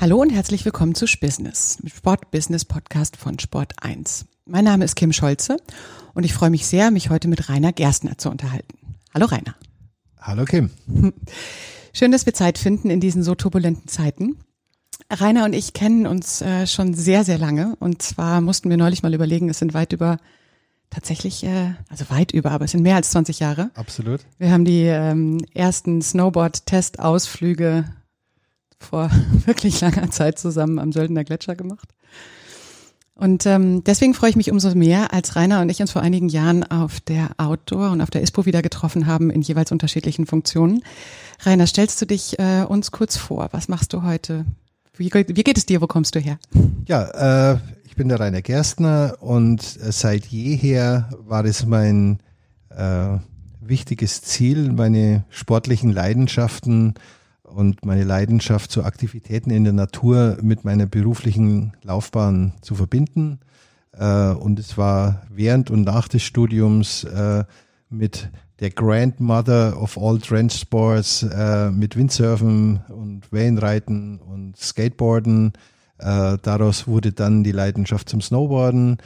Hallo und herzlich willkommen zu Spbusiness, Sport-Business Podcast von Sport 1. Mein Name ist Kim Scholze und ich freue mich sehr, mich heute mit Rainer Gerstner zu unterhalten. Hallo Rainer. Hallo Kim. Schön, dass wir Zeit finden in diesen so turbulenten Zeiten. Rainer und ich kennen uns äh, schon sehr, sehr lange. Und zwar mussten wir neulich mal überlegen, es sind weit über, tatsächlich, äh, also weit über, aber es sind mehr als 20 Jahre. Absolut. Wir haben die ähm, ersten Snowboard-Testausflüge vor wirklich langer Zeit zusammen am Söldner Gletscher gemacht. Und ähm, deswegen freue ich mich umso mehr, als Rainer und ich uns vor einigen Jahren auf der Outdoor und auf der ISPO wieder getroffen haben in jeweils unterschiedlichen Funktionen. Rainer, stellst du dich äh, uns kurz vor? Was machst du heute? Wie, wie geht es dir? Wo kommst du her? Ja, äh, ich bin der Rainer Gerstner und äh, seit jeher war es mein äh, wichtiges Ziel, meine sportlichen Leidenschaften und meine Leidenschaft zu Aktivitäten in der Natur mit meiner beruflichen Laufbahn zu verbinden. Äh, und es war während und nach des Studiums äh, mit der Grandmother of all Trench Sports, äh, mit Windsurfen und Wellenreiten und Skateboarden. daraus wurde dann die Leidenschaft zum Snowboarden.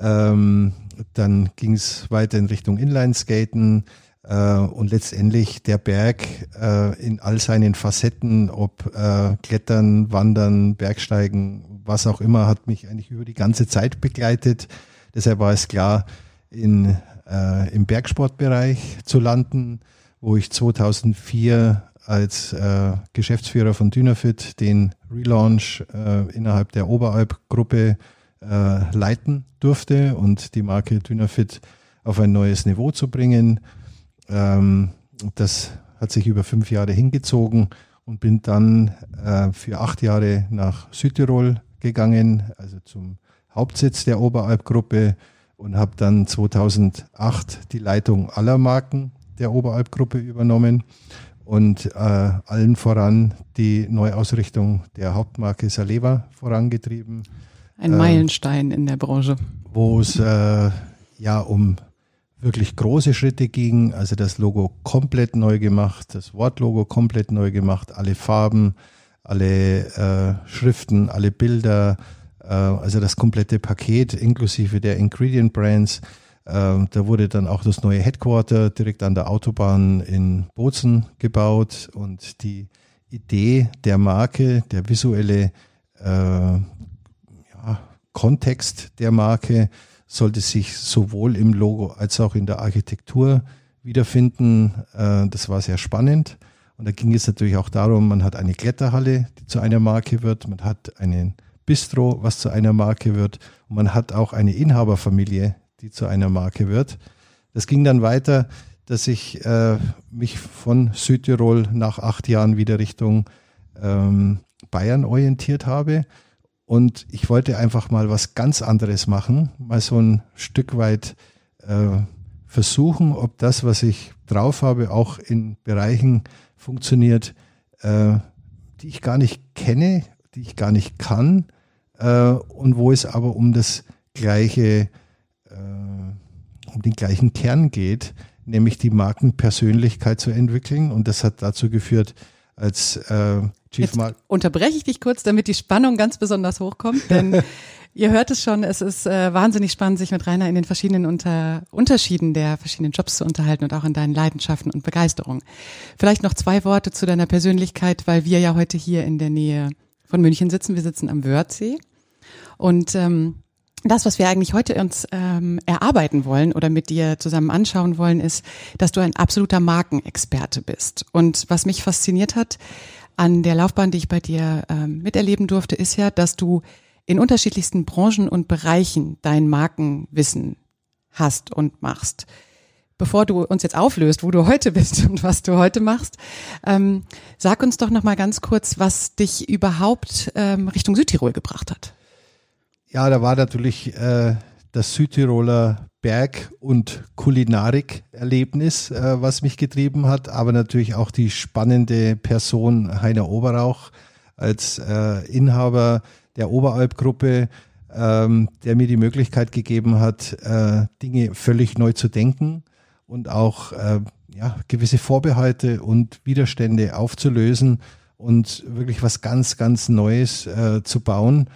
Ähm, dann ging es weiter in Richtung Inlineskaten. Äh, und letztendlich der Berg äh, in all seinen Facetten, ob äh, Klettern, Wandern, Bergsteigen, was auch immer, hat mich eigentlich über die ganze Zeit begleitet. Deshalb war es klar, in, im Bergsportbereich zu landen, wo ich 2004 als Geschäftsführer von Dynafit den Relaunch innerhalb der Oberalp-Gruppe leiten durfte und die Marke Dynafit auf ein neues Niveau zu bringen. Ähm, das hat sich über fünf Jahre hingezogen und bin dann äh, für acht Jahre nach Südtirol gegangen, also zum Hauptsitz der Oberalp-Gruppe und habe dann 2008 die Leitung aller Marken der Oberalp-Gruppe übernommen und äh, allen voran die Neuausrichtung der Hauptmarke Saleva vorangetrieben. Ein Meilenstein äh, in der Branche. Wo es äh, ja um wirklich große Schritte ging. Also das Logo komplett neu gemacht, das Wortlogo komplett neu gemacht, alle Farben, alle äh, Schriften, alle Bilder, äh, also das komplette Paket inklusive der Ingredient Brands. Äh, da wurde dann auch das neue Headquarter direkt an der Autobahn in Bozen gebaut und die Idee der Marke, der visuelle äh, ja, Kontext der Marke, sollte sich sowohl im Logo als auch in der Architektur wiederfinden. Äh, das war sehr spannend. Und da ging es natürlich auch darum, man hat eine Kletterhalle, die zu einer Marke wird, man hat einen Bistro, was zu einer Marke wird, und man hat auch eine Inhaberfamilie, die zu einer Marke wird. Das ging dann weiter, dass ich äh, mich von Südtirol nach acht Jahren wieder Richtung ähm, Bayern orientiert habe und ich wollte einfach mal was ganz anderes machen, mal so ein Stück weit äh, versuchen, ob das, was ich drauf habe, auch in Bereichen funktioniert, äh, die ich gar nicht kenne, die ich gar nicht kann äh, und wo es aber um das gleiche, äh, um den gleichen Kern geht, nämlich die Markenpersönlichkeit zu entwickeln. Und das hat dazu geführt, als Chief Jetzt unterbreche ich dich kurz, damit die Spannung ganz besonders hochkommt, denn ihr hört es schon, es ist äh, wahnsinnig spannend, sich mit Rainer in den verschiedenen Unter Unterschieden der verschiedenen Jobs zu unterhalten und auch in deinen Leidenschaften und Begeisterungen. Vielleicht noch zwei Worte zu deiner Persönlichkeit, weil wir ja heute hier in der Nähe von München sitzen. Wir sitzen am Wörthsee und ähm, das, was wir eigentlich heute uns ähm, erarbeiten wollen oder mit dir zusammen anschauen wollen, ist, dass du ein absoluter Markenexperte bist. Und was mich fasziniert hat an der Laufbahn, die ich bei dir ähm, miterleben durfte, ist ja, dass du in unterschiedlichsten Branchen und Bereichen dein Markenwissen hast und machst. Bevor du uns jetzt auflöst, wo du heute bist und was du heute machst, ähm, sag uns doch noch mal ganz kurz, was dich überhaupt ähm, Richtung Südtirol gebracht hat. Ja, da war natürlich äh, das Südtiroler Berg- und Kulinarik-Erlebnis, äh, was mich getrieben hat, aber natürlich auch die spannende Person Heiner Oberauch als äh, Inhaber der Oberalp-Gruppe, ähm, der mir die Möglichkeit gegeben hat, äh, Dinge völlig neu zu denken und auch äh, ja, gewisse Vorbehalte und Widerstände aufzulösen und wirklich was ganz, ganz Neues äh, zu bauen,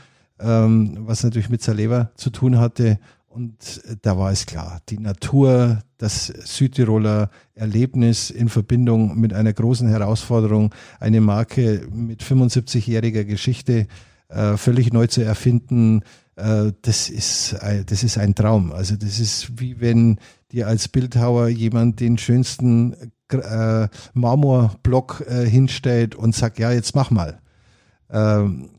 ähm, was natürlich mit Saleva zu tun hatte. Und da war es klar, die Natur, das Südtiroler Erlebnis in Verbindung mit einer großen Herausforderung, eine Marke mit 75-jähriger Geschichte äh, völlig neu zu erfinden, äh, das, ist, das ist ein Traum. Also das ist wie wenn dir als Bildhauer jemand den schönsten äh, Marmorblock äh, hinstellt und sagt, ja, jetzt mach mal. Ähm,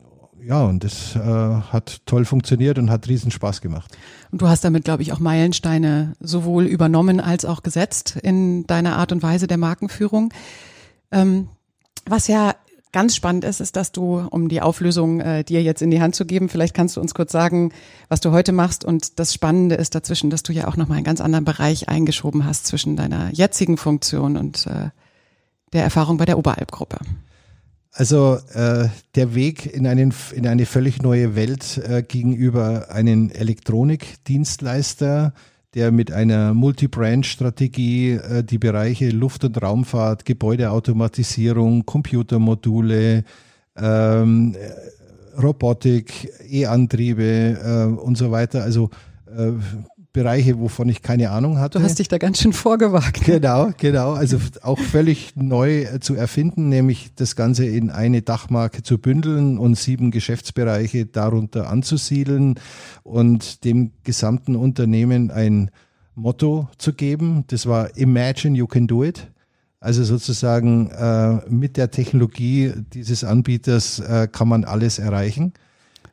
ja, und das äh, hat toll funktioniert und hat riesen Spaß gemacht. Und du hast damit, glaube ich, auch Meilensteine sowohl übernommen als auch gesetzt in deiner Art und Weise der Markenführung. Ähm, was ja ganz spannend ist, ist, dass du, um die Auflösung äh, dir jetzt in die Hand zu geben, vielleicht kannst du uns kurz sagen, was du heute machst. Und das Spannende ist dazwischen, dass du ja auch nochmal einen ganz anderen Bereich eingeschoben hast zwischen deiner jetzigen Funktion und äh, der Erfahrung bei der Oberalp-Gruppe. Also äh, der Weg in, einen, in eine völlig neue Welt äh, gegenüber einem Elektronikdienstleister, der mit einer Multi-Brand-Strategie äh, die Bereiche Luft- und Raumfahrt, Gebäudeautomatisierung, Computermodule, ähm, Robotik, E-Antriebe äh, und so weiter, also äh, Bereiche, wovon ich keine Ahnung hatte. Du hast dich da ganz schön vorgewagt. Genau, genau. Also auch völlig neu äh, zu erfinden, nämlich das Ganze in eine Dachmarke zu bündeln und sieben Geschäftsbereiche darunter anzusiedeln und dem gesamten Unternehmen ein Motto zu geben. Das war Imagine you can do it. Also sozusagen äh, mit der Technologie dieses Anbieters äh, kann man alles erreichen.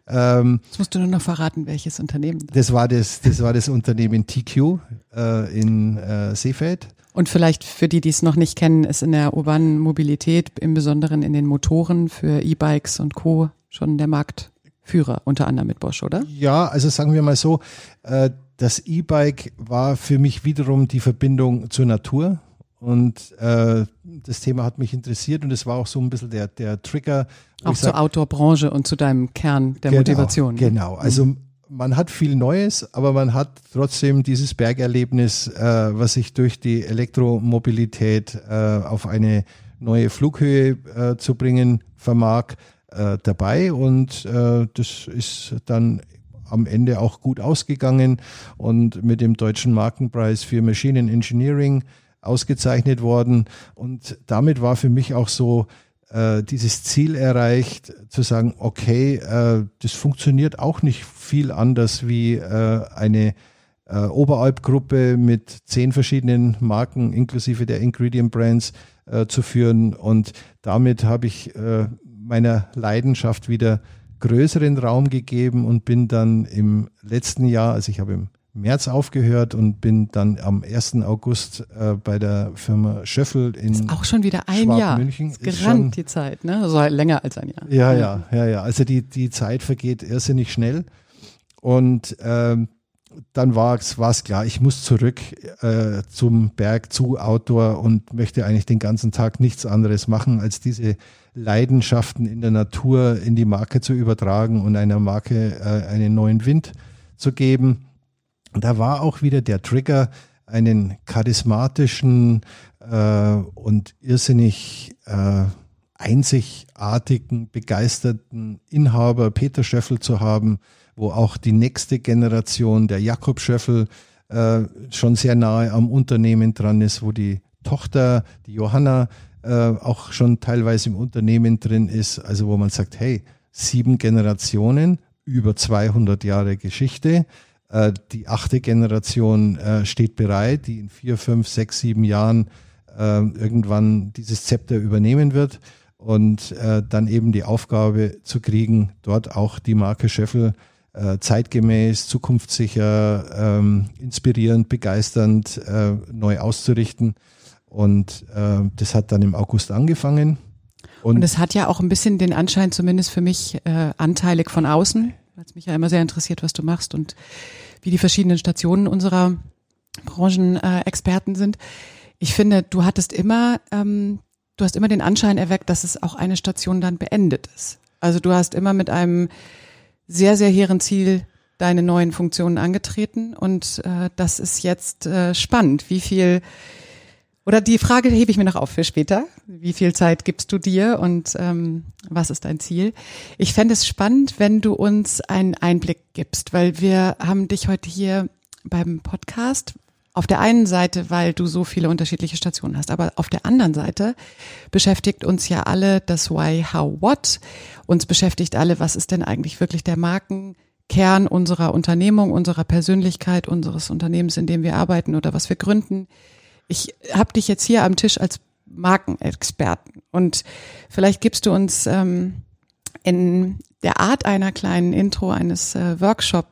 Ähm, Jetzt musst du nur noch verraten, welches Unternehmen. Das war das, das war das Unternehmen TQ äh, in äh, Seefeld. Und vielleicht für die, die es noch nicht kennen, ist in der urbanen Mobilität, im Besonderen in den Motoren für E-Bikes und Co. schon der Marktführer, unter anderem mit Bosch, oder? Ja, also sagen wir mal so, äh, das E-Bike war für mich wiederum die Verbindung zur Natur. Und äh, das Thema hat mich interessiert und es war auch so ein bisschen der, der Trigger. Auch zur Outdoor-Branche und zu deinem Kern der genau, Motivation. Genau, also mhm. man hat viel Neues, aber man hat trotzdem dieses Bergerlebnis, äh, was sich durch die Elektromobilität äh, auf eine neue Flughöhe äh, zu bringen vermag, äh, dabei. Und äh, das ist dann am Ende auch gut ausgegangen und mit dem deutschen Markenpreis für Machine Engineering ausgezeichnet worden. Und damit war für mich auch so äh, dieses Ziel erreicht, zu sagen, okay, äh, das funktioniert auch nicht viel anders wie äh, eine äh, Oberalp-Gruppe mit zehn verschiedenen Marken inklusive der Ingredient Brands äh, zu führen. Und damit habe ich äh, meiner Leidenschaft wieder größeren Raum gegeben und bin dann im letzten Jahr, also ich habe im März aufgehört und bin dann am 1. August äh, bei der Firma Schöffel in ist auch schon wieder ein Jahr. München. Ist gerannt die Zeit, ne? Also länger als ein Jahr. Ja, ja, ja, ja. Also die, die Zeit vergeht irrsinnig schnell. Und ähm, dann war es klar, ich muss zurück äh, zum Berg, zu Outdoor und möchte eigentlich den ganzen Tag nichts anderes machen, als diese Leidenschaften in der Natur in die Marke zu übertragen und einer Marke äh, einen neuen Wind zu geben. Da war auch wieder der Trigger, einen charismatischen äh, und irrsinnig äh, einzigartigen, begeisterten Inhaber Peter Schöffel zu haben, wo auch die nächste Generation, der Jakob Schöffel, äh, schon sehr nahe am Unternehmen dran ist, wo die Tochter, die Johanna, äh, auch schon teilweise im Unternehmen drin ist, also wo man sagt, hey, sieben Generationen, über 200 Jahre Geschichte, äh, die achte Generation äh, steht bereit, die in vier, fünf, sechs, sieben Jahren äh, irgendwann dieses Zepter übernehmen wird und dann eben die Aufgabe zu kriegen, dort auch die Marke Scheffel zeitgemäß, zukunftssicher, ähm, inspirierend, begeisternd neu auszurichten. Und das hat dann im August angefangen. Und es hat ja auch ein bisschen den Anschein, zumindest für mich, anteilig von außen, weil es mich ja immer sehr interessiert, was du machst und wie die verschiedenen Stationen unserer Branchenexperten äh, sind. Ich finde, du hattest immer, ähm, du hast immer den Anschein erweckt, dass es auch eine Station dann beendet ist. Also du hast immer mit einem sehr, sehr hehren Ziel deine neuen Funktionen angetreten und äh, das ist jetzt äh, spannend, wie viel Oder die Frage hebe ich mir noch auf für später. Wie viel Zeit gibst du dir und ähm, was ist dein Ziel? Ich fände es spannend, wenn du uns einen Einblick gibst, weil wir haben dich heute hier beim Podcast. Auf der einen Seite, weil du so viele unterschiedliche Stationen hast, aber auf der anderen Seite beschäftigt uns ja alle das Why, How, What. Uns beschäftigt alle, was ist denn eigentlich wirklich der Markenkern unserer Unternehmung, unserer Persönlichkeit, unseres Unternehmens, in dem wir arbeiten oder was wir gründen ich habe dich jetzt hier am Tisch als Markenexperten und vielleicht gibst du uns ähm, in der Art einer kleinen Intro eines äh, Workshop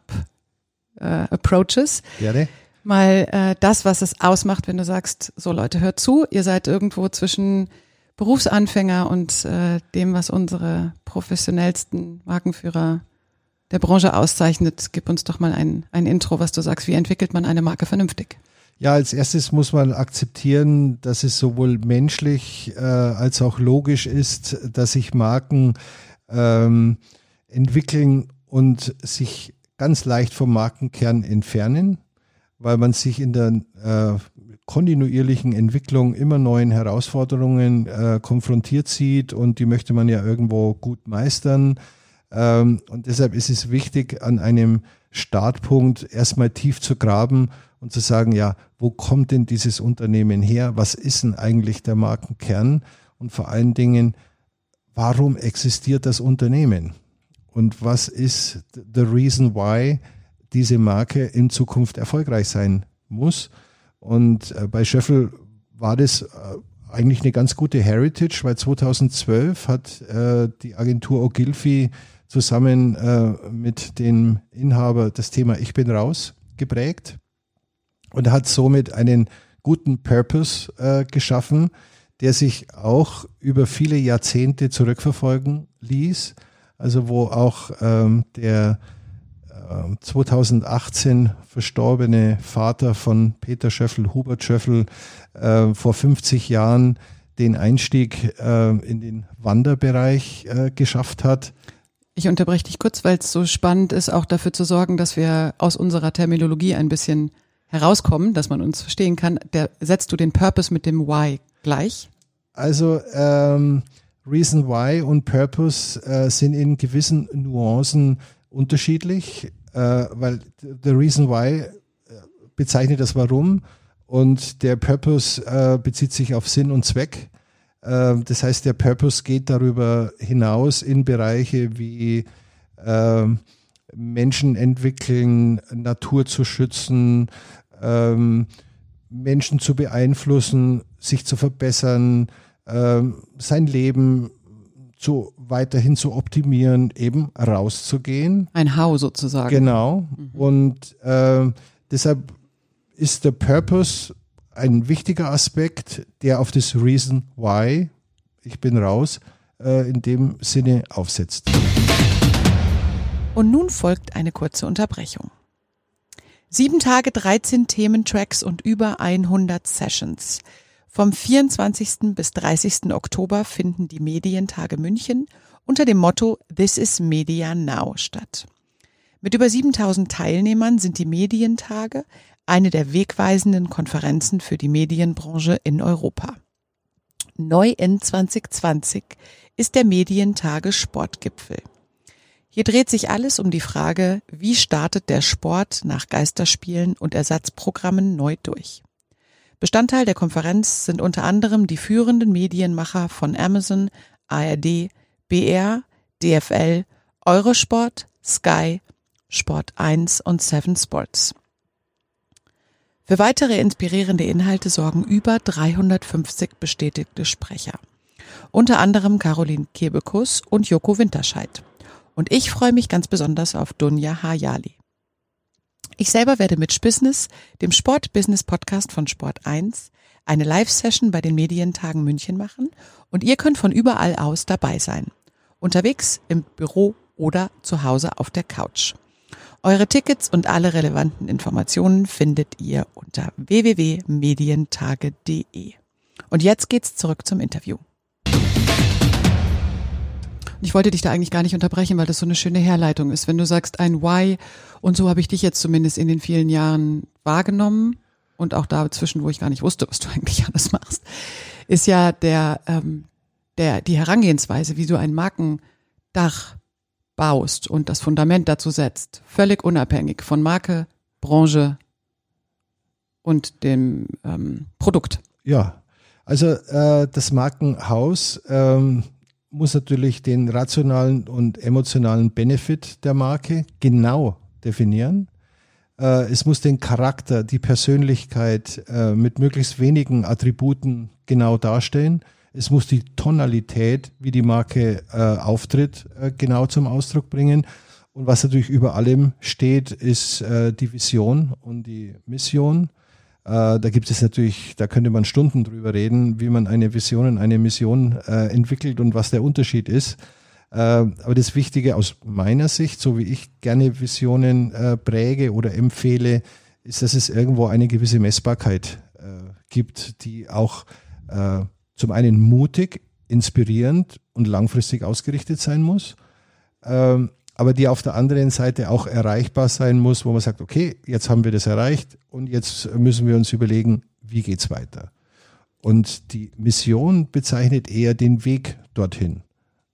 äh, Approaches Gerne. mal äh, das, was es ausmacht, wenn du sagst, so Leute, hört zu, ihr seid irgendwo zwischen Berufsanfänger und äh, dem, was unsere professionellsten Markenführer der Branche auszeichnet. Gib uns doch mal ein, ein Intro, was du sagst, wie entwickelt man eine Marke vernünftig? Ja, als erstes muss man akzeptieren, dass es sowohl menschlich äh, als auch logisch ist, dass sich Marken ähm, entwickeln und sich ganz leicht vom Markenkern entfernen, weil man sich in der äh, kontinuierlichen Entwicklung immer neuen Herausforderungen äh, konfrontiert sieht und die möchte man ja irgendwo gut meistern. Ähm, und deshalb ist es wichtig, an einem Startpunkt erstmal tief zu graben und zu sagen, ja, wo kommt denn dieses Unternehmen her? Was ist denn eigentlich der Markenkern? Und vor allen Dingen, warum existiert das Unternehmen? Und was ist the reason why diese Marke in Zukunft erfolgreich sein muss? Und äh, bei Schöffel war das äh, eigentlich eine ganz gute Heritage, weil 2012 hat äh, die Agentur Ogilvy zusammen äh, mit dem Inhaber das Thema Ich bin raus geprägt und hat somit einen guten Purpose äh, geschaffen, der sich auch über viele Jahrzehnte zurückverfolgen ließ. Also wo auch ähm, der äh, 2018 verstorbene Vater von Peter Schöffel, Hubert Schöffel, äh, vor 50 Jahren den Einstieg äh, in den Wanderbereich äh, geschafft hat. Ich unterbreche dich kurz, weil es so spannend ist, auch dafür zu sorgen, dass wir aus unserer Terminologie ein bisschen herauskommen, dass man uns verstehen kann, der, setzt du den Purpose mit dem Why gleich? Also ähm, Reason Why und Purpose äh, sind in gewissen Nuancen unterschiedlich, äh, weil the Reason Why äh, bezeichnet das Warum und der Purpose äh, bezieht sich auf Sinn und Zweck. Äh, das heißt, der Purpose geht darüber hinaus in Bereiche wie äh, Menschen entwickeln, Natur zu schützen, ähm, Menschen zu beeinflussen, sich zu verbessern, ähm, sein Leben zu, weiterhin zu optimieren, eben rauszugehen. Ein How sozusagen. Genau. Mhm. Und äh, deshalb ist der Purpose ein wichtiger Aspekt, der auf das Reason Why, ich bin raus, äh, in dem Sinne aufsetzt. Und nun folgt eine kurze Unterbrechung. Sieben Tage, 13 Thementracks und über 100 Sessions. Vom 24. bis 30. Oktober finden die Medientage München unter dem Motto This is Media Now statt. Mit über 7000 Teilnehmern sind die Medientage eine der wegweisenden Konferenzen für die Medienbranche in Europa. Neu in 2020 ist der Medientage Sportgipfel. Hier dreht sich alles um die Frage, wie startet der Sport nach Geisterspielen und Ersatzprogrammen neu durch. Bestandteil der Konferenz sind unter anderem die führenden Medienmacher von Amazon, ARD, BR, DFL, Eurosport, Sky, Sport 1 und Seven Sports. Für weitere inspirierende Inhalte sorgen über 350 bestätigte Sprecher. Unter anderem Caroline Kebekus und Joko Winterscheid. Und ich freue mich ganz besonders auf Dunja Hayali. Ich selber werde mit Spissness, dem Sport-Business-Podcast von Sport 1, eine Live-Session bei den Medientagen München machen und ihr könnt von überall aus dabei sein. Unterwegs, im Büro oder zu Hause auf der Couch. Eure Tickets und alle relevanten Informationen findet ihr unter www.medientage.de. Und jetzt geht's zurück zum Interview. Ich wollte dich da eigentlich gar nicht unterbrechen, weil das so eine schöne Herleitung ist. Wenn du sagst ein Why, und so habe ich dich jetzt zumindest in den vielen Jahren wahrgenommen und auch dazwischen, wo ich gar nicht wusste, was du eigentlich alles machst, ist ja der, ähm, der, die Herangehensweise, wie du ein Markendach baust und das Fundament dazu setzt, völlig unabhängig von Marke, Branche und dem ähm, Produkt. Ja, also äh, das Markenhaus ähm, muss natürlich den rationalen und emotionalen Benefit der Marke genau definieren. Äh, es muss den Charakter, die Persönlichkeit äh, mit möglichst wenigen Attributen genau darstellen. Es muss die Tonalität, wie die Marke äh, auftritt, genau zum Ausdruck bringen. Und was natürlich über allem steht, ist die Vision und die Mission. Äh, da gibt es natürlich, da könnte man Stunden drüber reden, wie man eine Vision und eine Mission äh, entwickelt und was der Unterschied ist. Äh, aber das Wichtige aus meiner Sicht, so wie ich gerne Visionen äh, präge oder empfehle, ist, dass es irgendwo eine gewisse Messbarkeit gibt, die auch zum einen mutig, inspirierend und langfristig ausgerichtet sein muss. Ähm, aber die auf der anderen Seite auch erreichbar sein muss, wo man sagt, okay, jetzt haben wir das erreicht und jetzt müssen wir uns überlegen, wie geht's weiter. Und die Mission bezeichnet eher den Weg dorthin.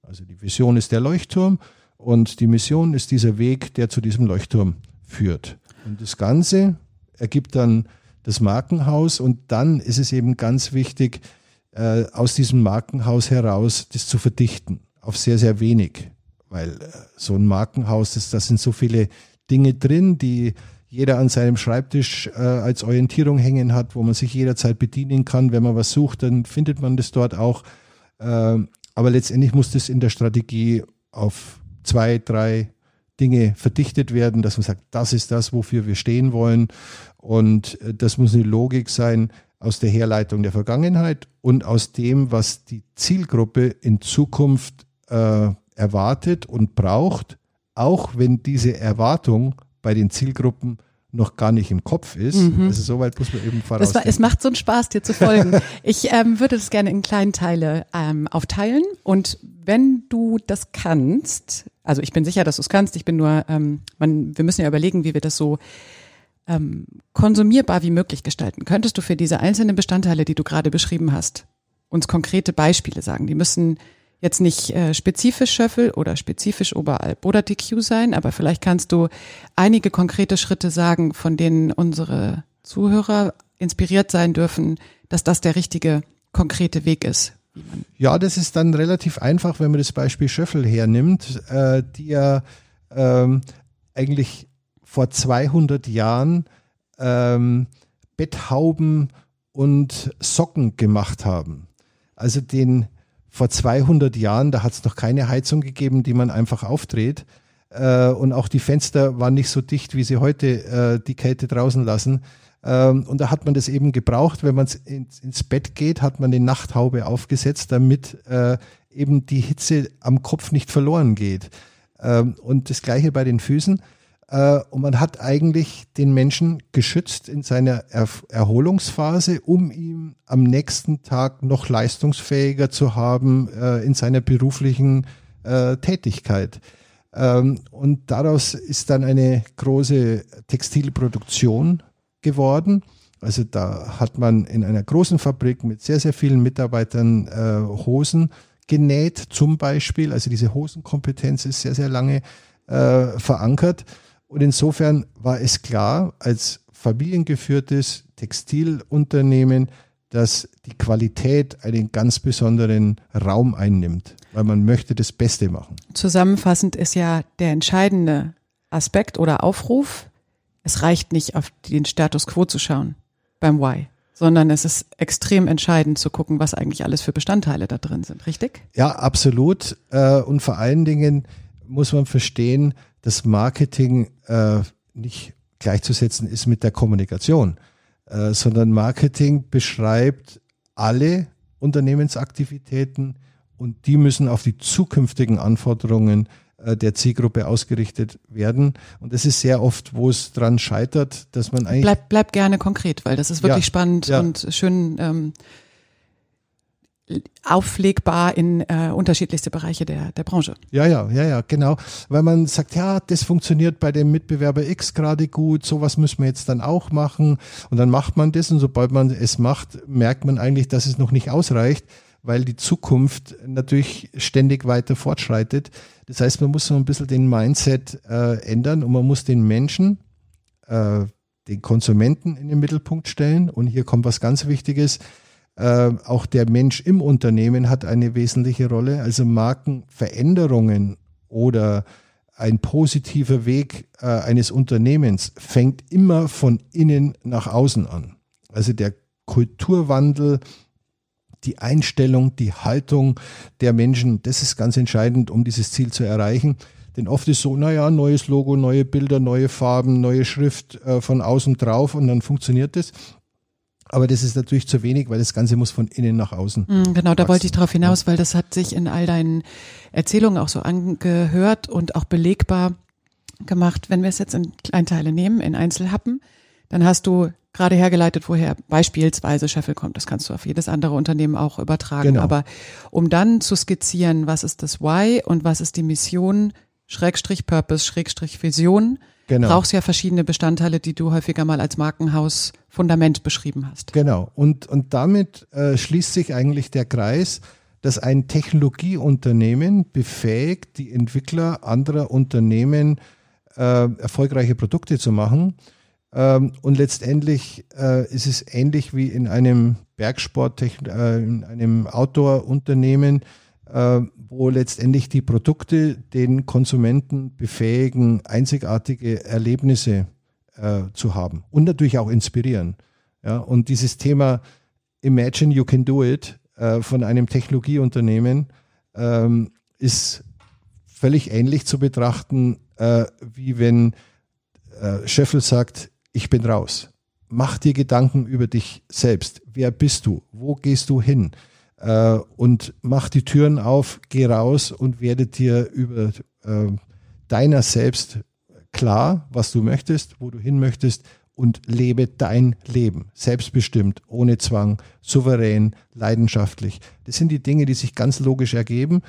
Also die Vision ist der Leuchtturm und die Mission ist dieser Weg, der zu diesem Leuchtturm führt. Und das Ganze ergibt dann das Markenhaus und dann ist es eben ganz wichtig, äh, aus diesem Markenhaus heraus das zu verdichten auf sehr, sehr wenig weil äh, so ein Markenhaus, das, da sind so viele Dinge drin, die jeder an seinem Schreibtisch äh, als Orientierung hängen hat, wo man sich jederzeit bedienen kann. Wenn man was sucht, dann findet man das dort auch. Äh, aber letztendlich muss das in der Strategie auf zwei, drei Dinge verdichtet werden, dass man sagt, das ist das, wofür wir stehen wollen. Und äh, das muss eine Logik sein aus der Herleitung der Vergangenheit und aus dem, was die Zielgruppe in Zukunft äh, erwartet und braucht, auch wenn diese Erwartung bei den Zielgruppen noch gar nicht im Kopf ist. Mhm. Also soweit muss man eben voraus. Es macht so einen Spaß, dir zu folgen. ich ähm, würde das gerne in kleinen Teile ähm, aufteilen und wenn du das kannst, also ich bin sicher, dass du es kannst, ich bin nur, ähm, man, wir müssen ja überlegen, wie wir das so ähm, konsumierbar wie möglich gestalten. Könntest du für diese einzelnen Bestandteile, die du gerade beschrieben hast, uns konkrete Beispiele sagen? Die müssen jetzt nicht äh, spezifisch Schöffel oder spezifisch Oberalp oder DQ sein, aber vielleicht kannst du einige konkrete Schritte sagen, von denen unsere Zuhörer inspiriert sein dürfen, dass das der richtige konkrete Weg ist. Ja, das ist dann relativ einfach, wenn man das Beispiel Schöffel hernimmt, äh, die ja ähm, eigentlich vor 200 Jahren ähm, Betthauben und Socken gemacht haben. Also den vor 200 Jahren, da hat es noch keine Heizung gegeben, die man einfach aufdreht. Äh, und auch die Fenster waren nicht so dicht, wie sie heute äh, die Kälte draußen lassen. Ähm, und da hat man das eben gebraucht. Wenn man ins, ins Bett geht, hat man die Nachthaube aufgesetzt, damit äh, eben die Hitze am Kopf nicht verloren geht. Ähm, und das gleiche bei den Füßen. Äh, und man hat eigentlich den Menschen geschützt in seiner er Erholungsphase, um ihn am nächsten Tag noch leistungsfähiger zu haben äh, in seiner beruflichen äh, Tätigkeit. Ähm, und daraus ist dann eine große Textilproduktion geworden. Also da hat man in einer großen Fabrik mit sehr, sehr vielen Mitarbeitern äh, Hosen genäht zum Beispiel. Also diese Hosenkompetenz ist sehr, sehr lange äh, verankert. Und insofern war es klar, als familiengeführtes Textilunternehmen, dass die Qualität einen ganz besonderen Raum einnimmt, weil man möchte das Beste machen. Zusammenfassend ist ja der entscheidende Aspekt oder Aufruf, es reicht nicht auf den Status quo zu schauen beim Why, sondern es ist extrem entscheidend zu gucken, was eigentlich alles für Bestandteile da drin sind, richtig? Ja, absolut. Äh, und vor allen Dingen muss man verstehen, dass Marketing äh, nicht gleichzusetzen ist mit der Kommunikation, äh, sondern Marketing beschreibt alle Unternehmensaktivitäten und die müssen auf die zukünftigen Anforderungen äh, der Zielgruppe ausgerichtet werden. Und das ist sehr oft, wo es dran scheitert, dass man eigentlich. Bleib, bleib gerne konkret, weil das ist wirklich ja, spannend ja. und schön. Ähm, auflegbar in äh, unterschiedlichste Bereiche der, der Branche. Ja, ja, ja, ja, genau. Weil man sagt, ja, das funktioniert bei dem Mitbewerber X gerade gut, sowas müssen wir jetzt dann auch machen. Und dann macht man das und sobald man es macht, merkt man eigentlich, dass es noch nicht ausreicht, weil die Zukunft natürlich ständig weiter fortschreitet. Das heißt, man muss so ein bisschen den Mindset äh, ändern und man muss den Menschen, äh, den Konsumenten in den Mittelpunkt stellen. Und hier kommt was ganz Wichtiges äh, auch der Mensch im Unternehmen hat eine wesentliche Rolle. Also Markenveränderungen oder ein positiver Weg äh, eines Unternehmens fängt immer von innen nach außen an. Also der Kulturwandel, die Einstellung, die Haltung der Menschen, das ist ganz entscheidend, um dieses Ziel zu erreichen. Denn oft ist so, naja, neues Logo, neue Bilder, neue Farben, neue Schrift äh, von außen drauf und dann funktioniert das. Aber das ist natürlich zu wenig, weil das Ganze muss von innen nach außen. Mm, genau, da wollte ich darauf hinaus, weil das hat sich in all deinen Erzählungen auch so angehört und auch belegbar gemacht. Wenn wir es jetzt in Kleinteile nehmen, in Einzelhappen, dann hast du gerade hergeleitet, woher beispielsweise Scheffel kommt. Das kannst du auf jedes andere Unternehmen auch übertragen. Genau. Aber um dann zu skizzieren, was ist das Why und was ist die Mission, Schrägstrich Purpose, Schrägstrich Vision, genau. brauchst ja verschiedene Bestandteile, die du häufiger mal als Markenhaus Fundament beschrieben hast. Genau. Und, und damit äh, schließt sich eigentlich der Kreis, dass ein Technologieunternehmen befähigt, die Entwickler anderer Unternehmen äh, erfolgreiche Produkte zu machen. Ähm, und letztendlich äh, ist es ähnlich wie in einem Bergsport, äh, in einem Outdoor-Unternehmen äh, wo letztendlich die Produkte den Konsumenten befähigen, einzigartige Erlebnisse äh, zu haben und natürlich auch inspirieren. Ja, und dieses Thema Imagine You Can Do It äh, von einem Technologieunternehmen ähm, ist völlig ähnlich zu betrachten, äh, wie wenn äh, Scheffel sagt, ich bin raus. Mach dir Gedanken über dich selbst. Wer bist du? Wo gehst du hin? äh, und mach die Türen auf, geh raus und werde dir über äh, deiner selbst klar, was du möchtest, wo du hin möchtest und lebe dein Leben, selbstbestimmt, ohne Zwang, souverän, leidenschaftlich. Das sind die Dinge, die sich ganz logisch ergeben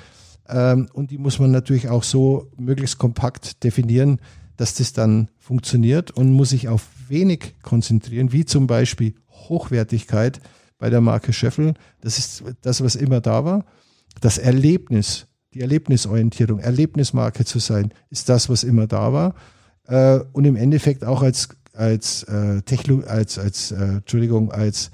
ähm, und die muss man natürlich auch so möglichst kompakt definieren, dass das dann funktioniert und muss sich auf wenig konzentrieren, wie zum Beispiel Hochwertigkeit, bei der Marke Scheffel. Das ist das, was immer da war. Das Erlebnis, die Erlebnisorientierung, Erlebnismarke zu sein, ist das, was immer da war. Äh, und im Endeffekt auch als, als, äh, Techno, als, als äh, Entschuldigung, als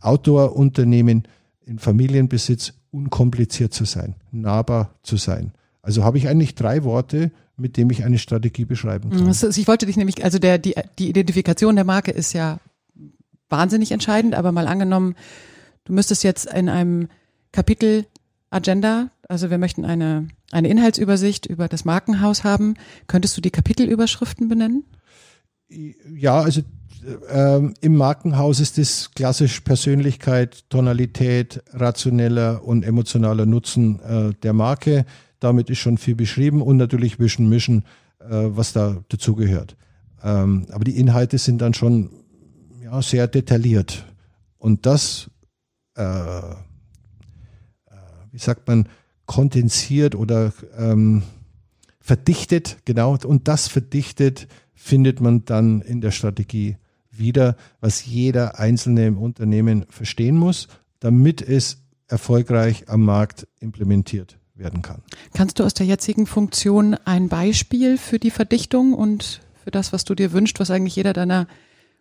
Outdoor-Unternehmen in Familienbesitz unkompliziert zu sein, nahbar zu sein. Also habe ich eigentlich drei Worte, mit denen ich eine Strategie beschreiben kann. Ich wollte dich nämlich, also der, die, die Identifikation der Marke ist ja wahnsinnig entscheidend, aber mal angenommen, du müsstest jetzt in einem Kapitel Agenda, also wir möchten eine, eine Inhaltsübersicht über das Markenhaus haben, könntest du die Kapitelüberschriften benennen? Ja, also ähm, im Markenhaus ist es klassisch Persönlichkeit, Tonalität, rationeller und emotionaler Nutzen äh, der Marke. Damit ist schon viel beschrieben und natürlich Vision Mission, äh, was da dazugehört. Ähm, aber die Inhalte sind dann schon ja, sehr detailliert. Und das, äh, äh, wie sagt man, kondensiert oder ähm, verdichtet, genau, und das verdichtet findet man dann in der Strategie wieder, was jeder Einzelne im Unternehmen verstehen muss, damit es erfolgreich am Markt implementiert werden kann. Kannst du aus der jetzigen Funktion ein Beispiel für die Verdichtung und für das, was du dir wünschst, was eigentlich jeder deiner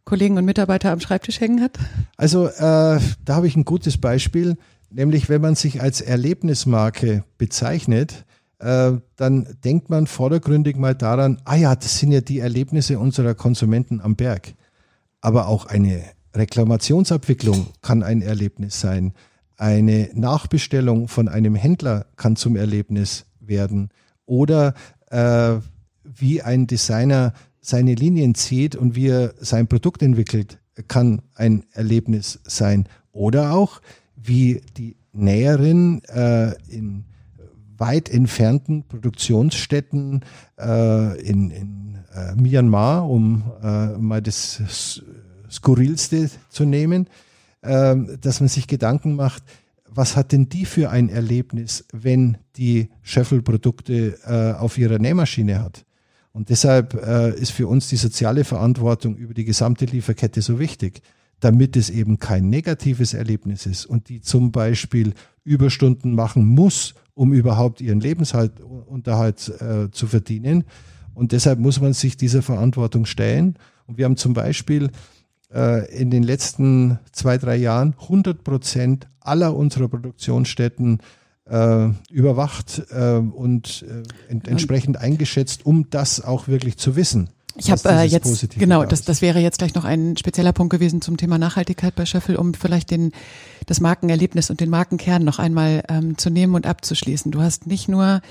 Kollegen und Mitarbeiter am Schreibtisch hängen hat? Also äh, da habe ich ein gutes Beispiel, nämlich wenn man sich als Erlebnismarke bezeichnet, äh, dann denkt man vordergründig mal daran, ah ja, das sind ja die Erlebnisse unserer Konsumenten am Berg. Aber auch eine Reklamationsabwicklung kann ein Erlebnis sein. Eine Nachbestellung von einem Händler kann zum Erlebnis werden. Oder äh, wie ein Designer seine Linien zieht und wie er sein Produkt entwickelt, kann ein Erlebnis sein. Oder auch, wie die Näherin äh, in weit entfernten Produktionsstätten äh, in, in äh, Myanmar, um äh, mal das Skurrilste zu nehmen, äh, dass man sich Gedanken macht, was hat denn die für ein Erlebnis, wenn die Schöffel-Produkte äh, auf ihrer Nähmaschine hat? Und deshalb äh, ist für uns die soziale Verantwortung über die gesamte Lieferkette so wichtig, damit es eben kein negatives Erlebnis ist und die zum Beispiel Überstunden machen muss, um überhaupt ihren Lebensunterhalt äh, zu verdienen. Und deshalb muss man sich dieser Verantwortung stellen. Und wir haben zum Beispiel äh, in den letzten zwei, drei Jahren 100 Prozent aller unserer Produktionsstätten äh, überwacht äh, und äh, ent entsprechend eingeschätzt, um das auch wirklich zu wissen. Ich habe äh, jetzt Positive genau, das, das wäre jetzt gleich noch ein spezieller Punkt gewesen zum Thema Nachhaltigkeit bei Schöffel, um vielleicht den das Markenerlebnis und den Markenkern noch einmal ähm, zu nehmen und abzuschließen. Du hast nicht nur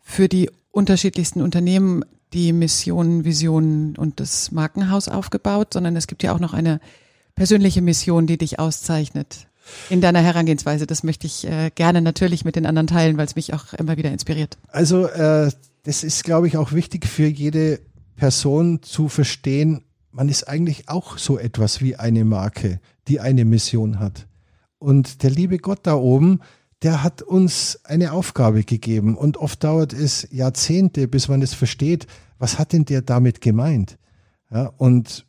für die unterschiedlichsten Unternehmen die Mission, Vision und das Markenhaus aufgebaut, sondern es gibt ja auch noch eine persönliche Mission, die dich auszeichnet in deiner Herangehensweise. Das möchte ich äh, gerne natürlich mit den anderen teilen, weil es mich auch immer wieder inspiriert. Also äh, das ist, glaube ich, auch wichtig für jede Person zu verstehen, man ist eigentlich auch so etwas wie eine Marke, die eine Mission hat. Und der liebe Gott da oben, der hat uns eine Aufgabe gegeben und oft dauert es Jahrzehnte, bis man es versteht, was hat denn der damit gemeint? Ja, und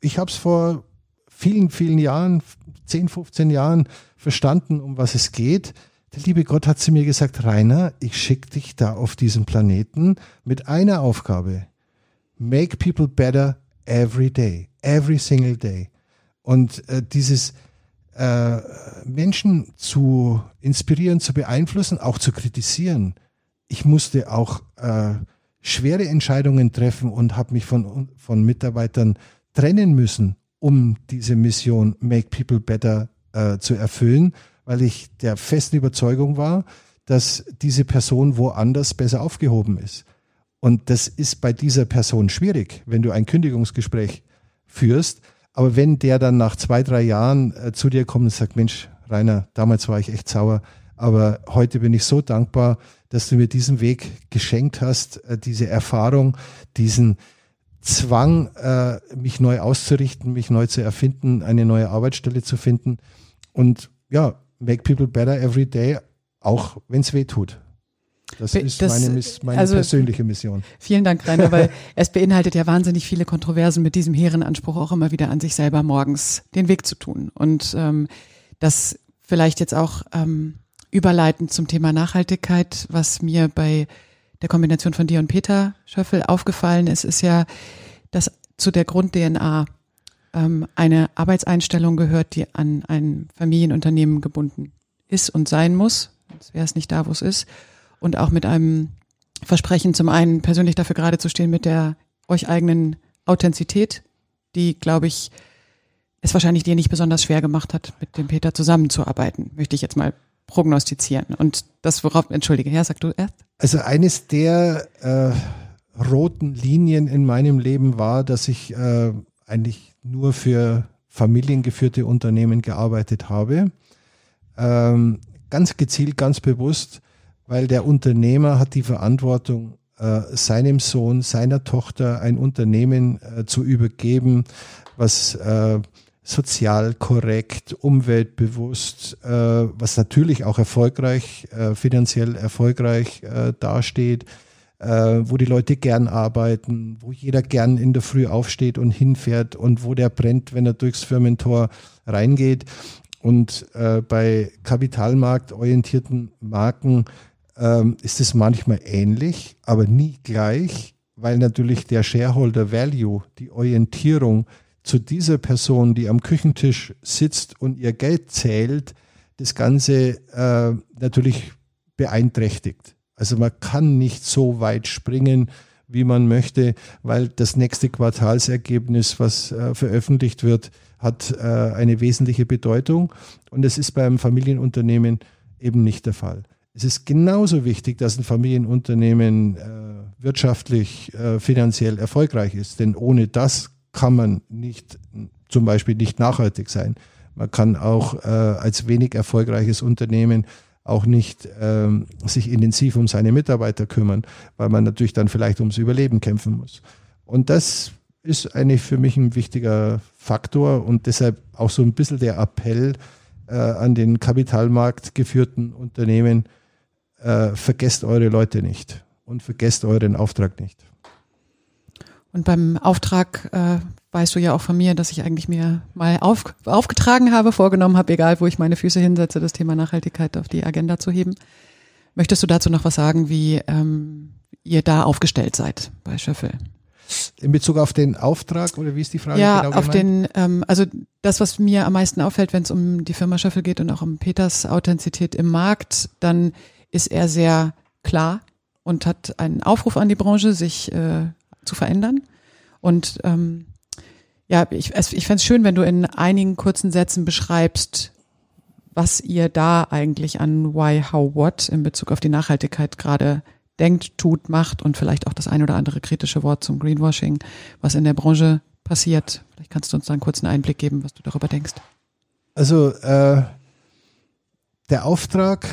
ich habe es vor vielen, vielen Jahren, 10, 15 Jahren verstanden, um was es geht. Der liebe Gott hat zu mir gesagt, Rainer, ich schicke dich da auf diesen Planeten mit einer Aufgabe. Make people better every day, every single day. Und äh, dieses, äh, Menschen zu inspirieren, zu beeinflussen, auch zu kritisieren. Ich musste auch äh, schwere Entscheidungen treffen und habe mich von, von Mitarbeitern trennen müssen, um diese Mission Make People Better äh, zu erfüllen, weil ich der festen Überzeugung war, dass diese Person woanders besser aufgehoben ist. Und das ist bei dieser Person schwierig, wenn du ein Kündigungsgespräch führst, aber wenn der dann nach zwei, drei Jahren äh, zu dir kommt und sagt, Mensch, Rainer, damals war ich echt sauer, aber heute bin ich so dankbar, dass du mir diesen Weg geschenkt hast, äh, diese Erfahrung, diesen Zwang, äh, mich neu auszurichten, mich neu zu erfinden, eine neue Arbeitsstelle zu finden und ja, make people better every day, auch wenn es weh tut. Das ist das, meine, meine also, persönliche Mission. Vielen Dank, Rainer, weil es beinhaltet ja wahnsinnig viele Kontroversen mit diesem hehren Anspruch auch immer wieder an sich selber morgens den Weg zu tun. Und ähm, das vielleicht jetzt auch ähm, überleitend zum Thema Nachhaltigkeit, was mir bei der Kombination von dir und Peter Schöffel aufgefallen ist, ist ja, dass zu der Grund-DNA ähm, eine Arbeitseinstellung gehört, die an ein Familienunternehmen gebunden ist und sein muss. Sonst wäre es nicht da, wo es ist und auch mit einem Versprechen, zum einen persönlich dafür gerade zu stehen mit der euch eigenen Authentizität, die, glaube ich, es wahrscheinlich dir nicht besonders schwer gemacht hat, mit dem Peter zusammenzuarbeiten, möchte ich jetzt mal prognostizieren. Und das, worauf, entschuldige, ja, sag du erst. Also eines der äh, roten Linien in meinem Leben war, dass ich äh, eigentlich nur für familiengeführte Unternehmen gearbeitet habe. Ähm, ganz gezielt, ganz bewusst, weil der Unternehmer hat die Verantwortung, äh, seinem Sohn, seiner Tochter ein Unternehmen äh, zu übergeben, was äh, sozial korrekt, umweltbewusst, was natürlich auch erfolgreich, finanziell erfolgreich dasteht, wo die Leute gern arbeiten, wo jeder gern in der Früh aufsteht und hinfährt und wo der brennt, wenn er durchs Firmentor reingeht. Und bei kapitalmarktorientierten Marken ähm, ist es manchmal ähnlich, aber nie gleich, weil natürlich der Shareholder Value, die Orientierung zu dieser Person, die am Küchentisch sitzt und ihr Geld zählt, das Ganze äh, natürlich beeinträchtigt. Also man kann nicht so weit springen, wie man möchte, weil das nächste Quartalsergebnis, was äh, veröffentlicht wird, hat äh, eine wesentliche Bedeutung. Und es ist beim Familienunternehmen eben nicht der Fall. Es ist genauso wichtig, dass ein Familienunternehmen äh, wirtschaftlich, äh, finanziell erfolgreich ist, denn ohne das kann man nicht, zum Beispiel nicht nachhaltig sein. Man kann auch äh, als wenig erfolgreiches Unternehmen auch nicht ähm, sich intensiv um seine Mitarbeiter kümmern, weil man natürlich dann vielleicht ums Überleben kämpfen muss. Und das ist eigentlich für mich ein wichtiger Faktor und deshalb auch so ein bisschen der Appell, äh, an den Kapitalmarkt geführten Unternehmen, äh, vergesst eure Leute nicht und vergesst euren Auftrag nicht. Und beim Auftrag äh, weißt du ja auch von mir, dass ich eigentlich mir mal auf, aufgetragen habe, vorgenommen habe, egal wo ich meine Füße hinsetze, das Thema Nachhaltigkeit auf die Agenda zu heben. Möchtest du dazu noch was sagen, wie ähm, ihr da aufgestellt seid bei Schöffel? In Bezug auf den Auftrag oder wie ist die Frage? Ja, genau auf den, ähm, also das, was mir am meisten auffällt, wenn es um die Firma Schöffel geht und auch um Peters Authentizität im Markt, dann ist er sehr klar und hat einen Aufruf an die Branche, sich äh, zu verändern. Und ähm, ja, ich, ich fände es schön, wenn du in einigen kurzen Sätzen beschreibst, was ihr da eigentlich an Why, How, What in Bezug auf die Nachhaltigkeit gerade denkt, tut, macht und vielleicht auch das ein oder andere kritische Wort zum Greenwashing, was in der Branche passiert. Vielleicht kannst du uns da einen kurzen Einblick geben, was du darüber denkst. Also äh, der Auftrag,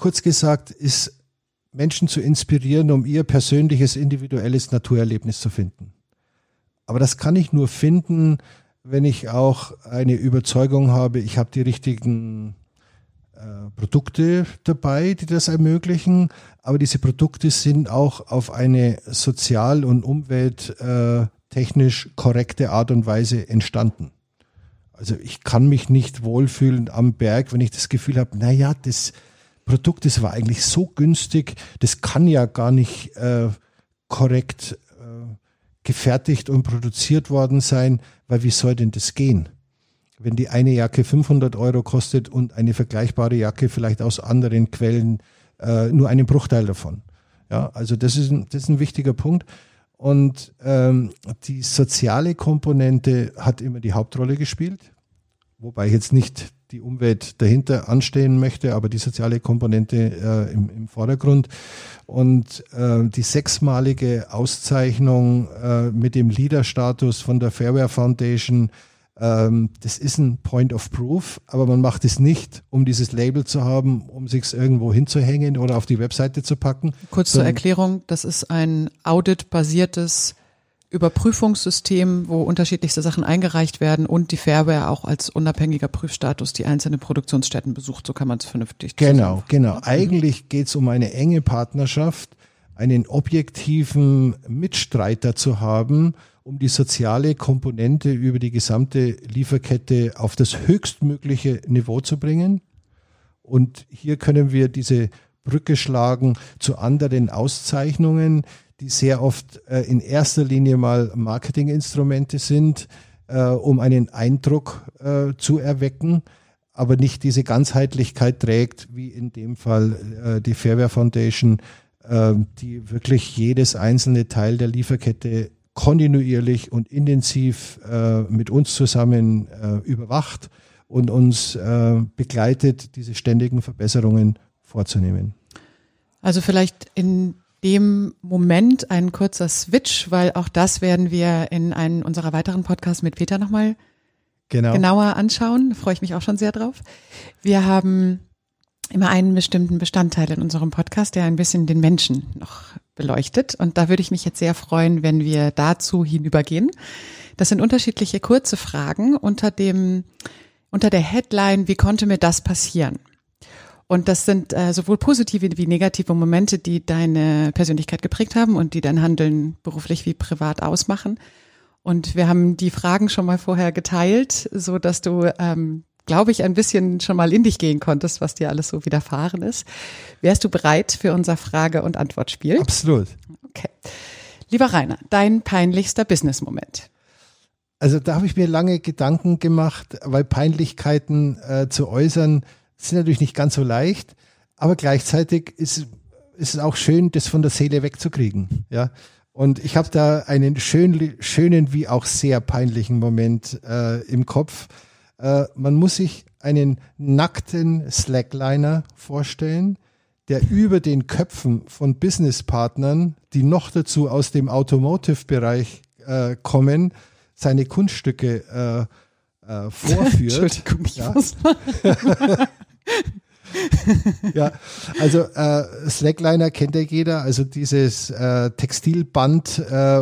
kurz gesagt, ist Menschen zu inspirieren, um ihr persönliches, individuelles Naturerlebnis zu finden. Aber das kann ich nur finden, wenn ich auch eine Überzeugung habe, ich habe die richtigen äh, Produkte dabei, die das ermöglichen, aber diese Produkte sind auch auf eine sozial- und umwelttechnisch äh, korrekte Art und Weise entstanden. Also ich kann mich nicht wohlfühlen am Berg, wenn ich das Gefühl habe, na ja, das Produkt, das war eigentlich so günstig, das kann ja gar nicht äh, korrekt äh, gefertigt und produziert worden sein, weil wie soll denn das gehen? Wenn die eine Jacke 500 Euro kostet und eine vergleichbare Jacke vielleicht aus anderen Quellen äh, nur einen Bruchteil davon. Ja, also das ist ein, das ist ein wichtiger Punkt. Und ähm, die soziale Komponente hat immer die Hauptrolle gespielt, wobei jetzt nicht die Umwelt dahinter anstehen möchte, aber die soziale Komponente äh, im, im, Vordergrund. Und äh, die sechsmalige Auszeichnung äh, mit dem Leader-Status von der Fairware Foundation, ähm, das ist ein Point of Proof, aber man macht es nicht, um dieses Label zu haben, um sich irgendwo hinzuhängen oder auf die Webseite zu packen. Kurz zur Erklärung, das ist ein auditbasiertes Überprüfungssystem, wo unterschiedlichste Sachen eingereicht werden und die Fairware auch als unabhängiger Prüfstatus die einzelnen Produktionsstätten besucht. So kann man es vernünftig Genau, genau. Eigentlich geht es um eine enge Partnerschaft, einen objektiven Mitstreiter zu haben, um die soziale Komponente über die gesamte Lieferkette auf das höchstmögliche Niveau zu bringen. Und hier können wir diese Brücke schlagen zu anderen Auszeichnungen, die sehr oft äh, in erster Linie mal Marketinginstrumente sind, äh, um einen Eindruck äh, zu erwecken, aber nicht diese Ganzheitlichkeit trägt, wie in dem Fall äh, die Fairware Foundation, äh, die wirklich jedes einzelne Teil der Lieferkette kontinuierlich und intensiv äh, mit uns zusammen überwacht und uns begleitet, diese ständigen Verbesserungen vorzunehmen. Also vielleicht in dem Moment ein kurzer Switch, weil auch das werden wir in einem unserer weiteren Podcasts mit Peter nochmal genau. genauer anschauen. Da freue ich mich auch schon sehr drauf. Wir haben immer einen bestimmten Bestandteil in unserem Podcast, der ein bisschen den Menschen noch beleuchtet. Und da würde ich mich jetzt sehr freuen, wenn wir dazu hinübergehen. Das sind unterschiedliche kurze Fragen unter dem, unter der Headline, wie konnte mir das passieren? Und das sind äh, sowohl positive wie negative Momente, die deine Persönlichkeit geprägt haben und die dein Handeln beruflich wie privat ausmachen. Und wir haben die Fragen schon mal vorher geteilt, so dass du, ähm, glaube ich, ein bisschen schon mal in dich gehen konntest, was dir alles so widerfahren ist. Wärst du bereit für unser Frage- und Antwortspiel? Absolut. Okay. Lieber Rainer, dein peinlichster Business-Moment. Also da habe ich mir lange Gedanken gemacht, weil Peinlichkeiten äh, zu äußern sind natürlich nicht ganz so leicht, aber gleichzeitig ist, ist es auch schön, das von der Seele wegzukriegen. Ja. Und ich habe da einen schön, schönen wie auch sehr peinlichen Moment äh, im Kopf. Äh, man muss sich einen nackten Slackliner vorstellen, der über den Köpfen von Businesspartnern, die noch dazu aus dem Automotive-Bereich äh, kommen, seine Kunststücke äh, äh, vorführt. Entschuldigung, ich ja. ja, also äh, Slackliner kennt ja jeder, also dieses äh, Textilband, äh,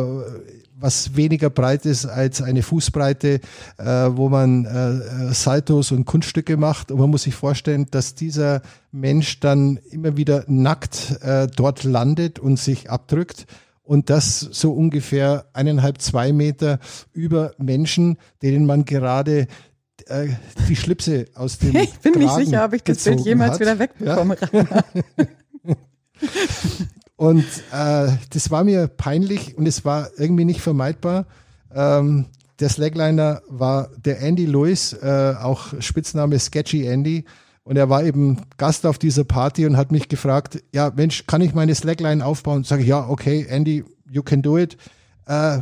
was weniger breit ist als eine Fußbreite, äh, wo man äh, Saltos und Kunststücke macht. Und man muss sich vorstellen, dass dieser Mensch dann immer wieder nackt äh, dort landet und sich abdrückt. Und das so ungefähr eineinhalb, zwei Meter über Menschen, denen man gerade äh, die Schlipse aus dem Ich bin Kragen nicht sicher, ob ich das Bild jemals hat. wieder wegbekomme. Ja? Und äh, das war mir peinlich und es war irgendwie nicht vermeidbar. Ähm, der Slackliner war der Andy Lewis, äh, auch Spitzname Sketchy Andy. Und er war eben Gast auf dieser Party und hat mich gefragt, ja Mensch, kann ich meine Slackline aufbauen? Sage ich, ja, okay, Andy, you can do it. Uh,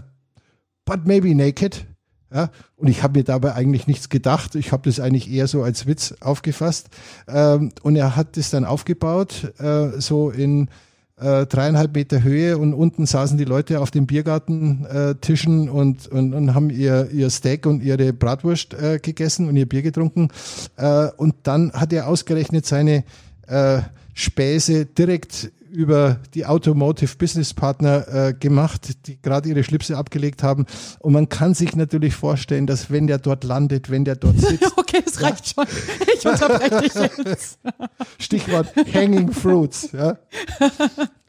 but maybe naked. Ja, und ich habe mir dabei eigentlich nichts gedacht. Ich habe das eigentlich eher so als Witz aufgefasst. Ähm, und er hat das dann aufgebaut, äh, so in äh, dreieinhalb Meter Höhe und unten saßen die Leute auf den Biergartentischen äh, und, und, und haben ihr, ihr Steak und ihre Bratwurst äh, gegessen und ihr Bier getrunken. Äh, und dann hat er ausgerechnet seine äh, Späße direkt über die Automotive Business Partner äh, gemacht, die gerade ihre Schlipse abgelegt haben. Und man kann sich natürlich vorstellen, dass wenn der dort landet, wenn der dort sitzt. okay, es reicht schon. Ich unterbreche dich jetzt. Stichwort Hanging Fruits. Ja.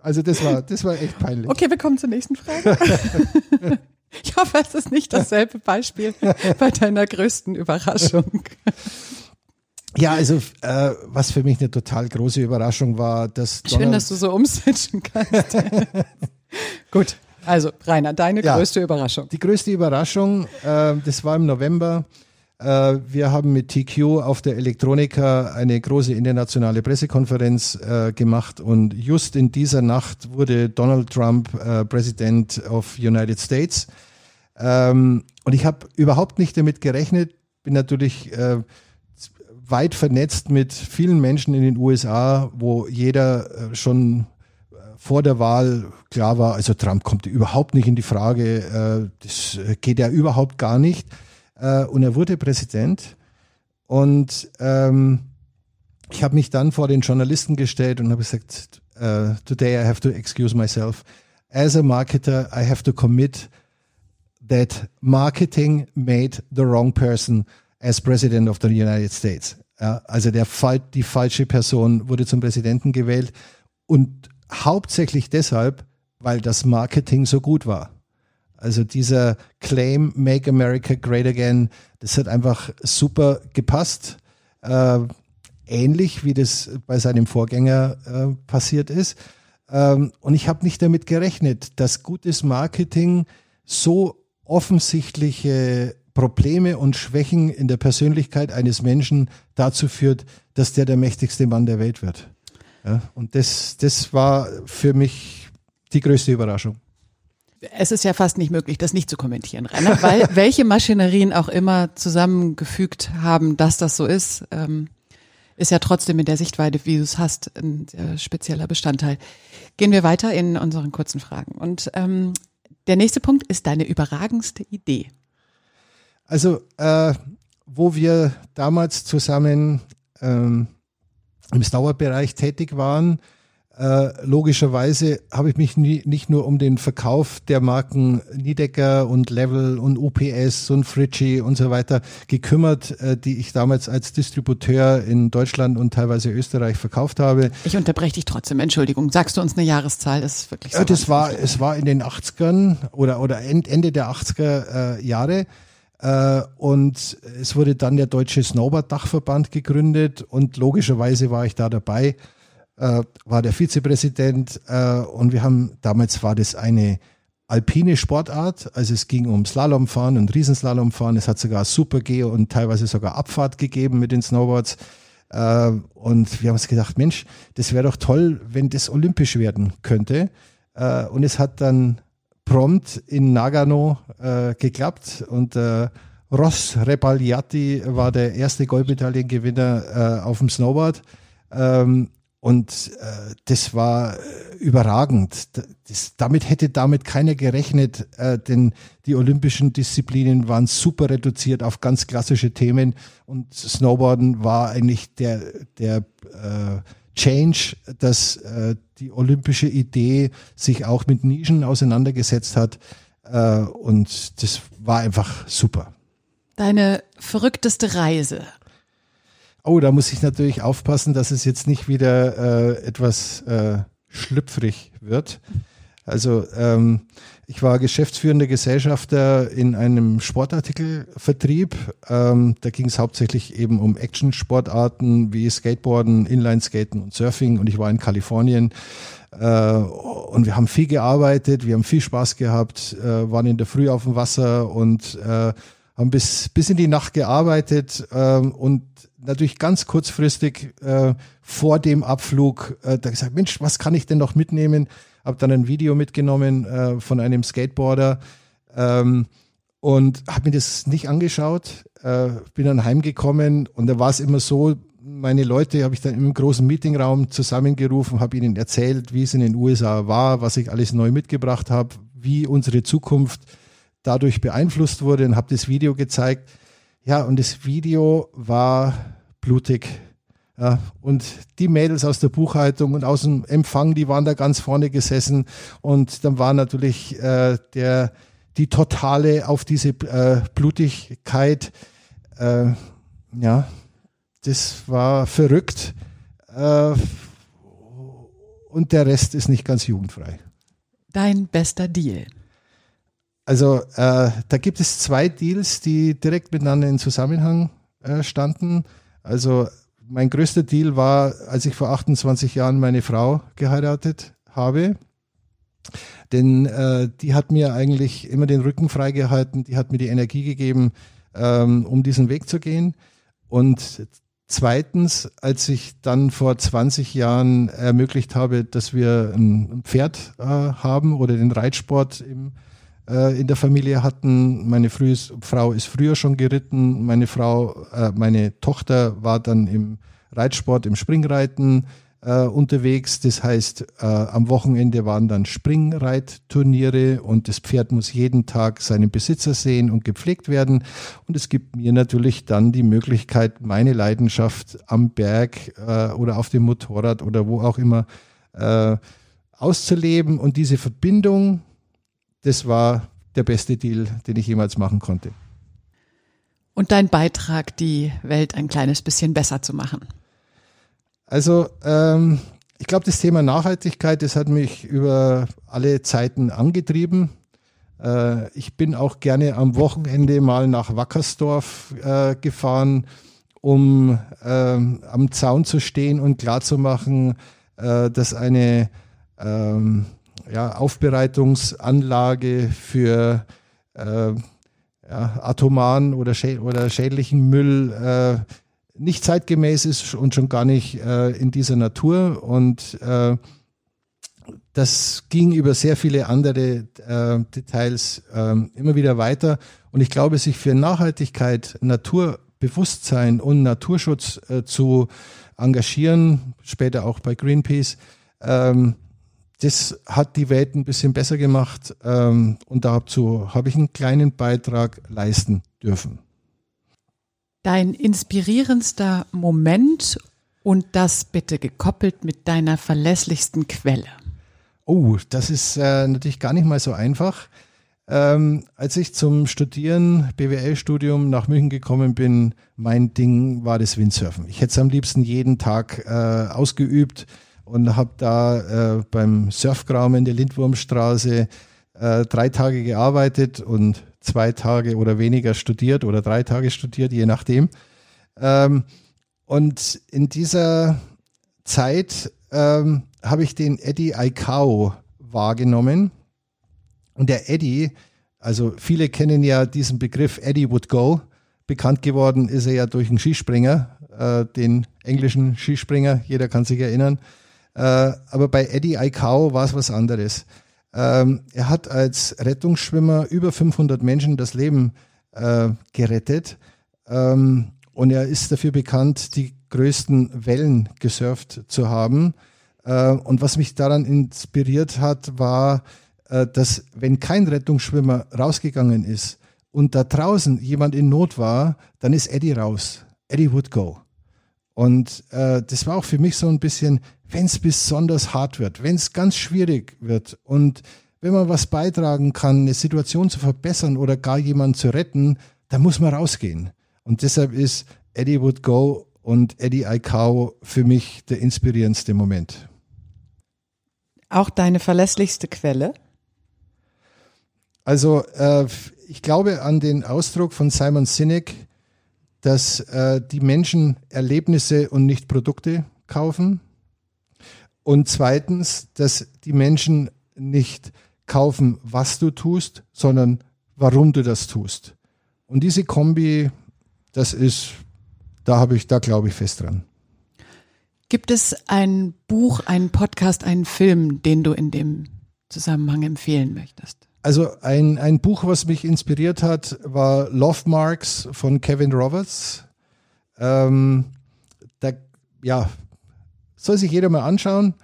Also das war, das war echt peinlich. Okay, wir kommen zur nächsten Frage. Ich hoffe, es ist nicht dasselbe Beispiel bei deiner größten Überraschung. Ja, also äh, was für mich eine total große Überraschung war, dass Schön, Donald, dass du so umswitchen kannst. Gut, also Rainer, deine Ja. größte Überraschung. die größte Überraschung, äh, das war im November. Äh, wir haben mit TQ auf der Elektronika eine große internationale Pressekonferenz äh, gemacht und just in dieser Nacht wurde Donald Trump äh, Präsident of United States. Ähm, und ich habe überhaupt nicht damit gerechnet, bin natürlich äh, weit vernetzt mit vielen Menschen in den USA, wo jeder äh, schon äh, vor der Wahl klar war, also Trump kommt überhaupt nicht in die Frage, äh, das geht ja überhaupt gar nicht. Und er wurde Präsident. Und ähm, ich habe mich dann vor den Journalisten gestellt und habe gesagt, today I have to excuse myself. As a marketer, I have to commit that marketing made the wrong person as president of the United States. Ja, also der Fall, die falsche Person wurde zum Präsidenten gewählt und hauptsächlich deshalb, weil das Marketing so gut war. Also dieser Claim Make America Great Again, das hat einfach super gepasst. Äh, ähnlich wie das bei seinem Vorgänger äh, passiert ist. Ähm, und ich habe nicht damit gerechnet, dass gutes Marketing so offensichtliche Probleme und Schwächen in der Persönlichkeit eines Menschen dazu führt, dass der der mächtigste Mann der Welt wird. Ja, und das, das war für mich die größte Überraschung. Es ist ja fast nicht möglich, das nicht zu kommentieren, Rainer, weil welche Maschinerien auch immer zusammengefügt haben, dass das so ist, ähm, ist ja trotzdem in der Sichtweite, wie du es hast, ein spezieller Bestandteil. Gehen wir weiter in unseren kurzen Fragen. Und ähm, der nächste Punkt ist deine überragendste Idee. Also, äh, wo wir damals zusammen ähm, im Stauerbereich tätig waren, äh, logischerweise habe ich mich nie, nicht nur um den Verkauf der Marken Niedecker und Level und UPS und Fritschi und so weiter gekümmert, äh, die ich damals als Distributeur in Deutschland und teilweise Österreich verkauft habe. Ich unterbreche dich trotzdem, Entschuldigung. Sagst du uns eine Jahreszahl? Das ist wirklich so. Ja, das war, es war in den 80ern oder, oder End- Ende der 80er äh, Jahre. Äh, und es wurde dann der Deutsche Snowboard-Dachverband gegründet und logischerweise war ich da dabei, äh, war der Vizepräsident äh, und wir haben, damals war das eine alpine Sportart, also es ging um Slalomfahren und Riesenslalomfahren, es hat sogar Super-G und teilweise sogar Abfahrt gegeben mit den Snowboards. Und wir haben uns gedacht, Mensch, das wäre doch toll, wenn das olympisch werden könnte. Und es hat dann prompt in Nagano äh, geklappt und äh, Ross Repagliati war der erste Goldmedaillengewinner äh, auf dem Snowboard. Ähm, und äh, das war äh, überragend. Das, damit hätte damit keiner gerechnet, äh, denn die olympischen Disziplinen waren super reduziert auf ganz klassische Themen und Snowboarden war eigentlich der, der äh, Change, dass äh, die olympische Idee sich auch mit Nischen auseinandergesetzt hat. Äh, und das war einfach super. Deine verrückteste Reise. Oh, da muss ich natürlich aufpassen, dass es jetzt nicht wieder äh, etwas äh, schlüpfrig wird. Also ähm, ich war geschäftsführender Gesellschafter in einem Sportartikelvertrieb. Ähm, da ging es hauptsächlich eben um Action-Sportarten wie Skateboarden, Inlineskaten und Surfing. Und ich war in Kalifornien. Äh, und wir haben viel gearbeitet, wir haben viel Spaß gehabt, äh, waren in der Früh auf dem Wasser und äh, haben bis, bis in die Nacht gearbeitet äh, und natürlich ganz kurzfristig äh, vor dem Abflug äh, da gesagt, Mensch, was kann ich denn noch mitnehmen? Habe dann ein Video mitgenommen äh, von einem Skateboarder ähm, und habe mir das nicht angeschaut. Äh, bin dann heimgekommen und da war es immer so, meine Leute habe ich dann im großen Meetingraum zusammengerufen, habe ihnen erzählt, wie es in den USA war, was ich alles neu mitgebracht habe, wie unsere Zukunft dadurch beeinflusst wurde und habe das Video gezeigt. Ja, und das Video war blutig. Ja, und die Mädels aus der Buchhaltung und aus dem Empfang, die waren da ganz vorne gesessen. Und dann war natürlich äh, der, die totale auf diese äh, Blutigkeit. Äh, ja, das war verrückt. Äh, und der Rest ist nicht ganz jugendfrei. Dein bester Deal. Also äh, da gibt es zwei Deals, die direkt miteinander in Zusammenhang äh, standen. Also mein größter Deal war, als ich vor 28 Jahren meine Frau geheiratet habe. Denn äh, die hat mir eigentlich immer den Rücken freigehalten, die hat mir die Energie gegeben, ähm, um diesen Weg zu gehen. Und zweitens, als ich dann vor 20 Jahren ermöglicht habe, dass wir ein Pferd äh, haben oder den Reitsport im in der Familie hatten. Meine frühes, Frau ist früher schon geritten. Meine Frau, äh, meine Tochter war dann im Reitsport, im Springreiten äh, unterwegs. Das heißt, äh, am Wochenende waren dann Springreitturniere und das Pferd muss jeden Tag seinen Besitzer sehen und gepflegt werden. Und es gibt mir natürlich dann die Möglichkeit, meine Leidenschaft am Berg äh, oder auf dem Motorrad oder wo auch immer äh, auszuleben und diese Verbindung das war der beste Deal, den ich jemals machen konnte. Und dein Beitrag, die Welt ein kleines bisschen besser zu machen? Also ähm, ich glaube, das Thema Nachhaltigkeit, das hat mich über alle Zeiten angetrieben. Äh, ich bin auch gerne am Wochenende mal nach Wackersdorf äh, gefahren, um äh, am Zaun zu stehen und klarzumachen, äh, dass eine ähm, ja, Aufbereitungsanlage für äh, ja, atomaren oder, schä oder schädlichen Müll äh, nicht zeitgemäß ist und schon gar nicht äh, in dieser Natur. Und äh, das ging über sehr viele andere äh, Details äh, immer wieder weiter. Und ich glaube, sich für Nachhaltigkeit, Naturbewusstsein und Naturschutz äh, zu engagieren, später auch bei Greenpeace, ähm, das hat die Welt ein bisschen besser gemacht ähm, und dazu habe ich einen kleinen Beitrag leisten dürfen. Dein inspirierendster Moment und das bitte gekoppelt mit deiner verlässlichsten Quelle. Oh, das ist äh, natürlich gar nicht mal so einfach. Ähm, als ich zum Studieren, BWL-Studium nach München gekommen bin, mein Ding war das Windsurfen. Ich hätte es am liebsten jeden Tag äh, ausgeübt und habe da äh, beim Surfgraum in der Lindwurmstraße äh, drei Tage gearbeitet und zwei Tage oder weniger studiert oder drei Tage studiert, je nachdem. Ähm, und in dieser Zeit ähm, habe ich den Eddie Aikau wahrgenommen. Und der Eddie, also viele kennen ja diesen Begriff Eddie Would Go. Bekannt geworden ist er ja durch einen Skispringer, äh, den englischen Skispringer, jeder kann sich erinnern. Äh, aber bei Eddie Aikau war es was anderes. Ähm, er hat als Rettungsschwimmer über 500 Menschen das Leben äh, gerettet. Ähm, und er ist dafür bekannt, die größten Wellen gesurft zu haben. Äh, und was mich daran inspiriert hat, war, äh, dass wenn kein Rettungsschwimmer rausgegangen ist und da draußen jemand in Not war, dann ist Eddie raus. Eddie would go. Und äh, das war auch für mich so ein bisschen, wenn es besonders hart wird, wenn es ganz schwierig wird und wenn man was beitragen kann, eine Situation zu verbessern oder gar jemanden zu retten, dann muss man rausgehen. Und deshalb ist Eddie Would Go und Eddie Aikau für mich der inspirierendste Moment. Auch deine verlässlichste Quelle? Also äh, ich glaube an den Ausdruck von Simon Sinek, dass äh, die Menschen Erlebnisse und nicht Produkte kaufen. Und zweitens, dass die Menschen nicht kaufen, was du tust, sondern warum du das tust. Und diese Kombi, das ist, da habe ich, da glaube ich fest dran. Gibt es ein Buch, einen Podcast, einen Film, den du in dem Zusammenhang empfehlen möchtest? Also ein, ein Buch, was mich inspiriert hat, war Love Marks von Kevin Roberts. Ähm, da, ja, soll sich jeder mal anschauen.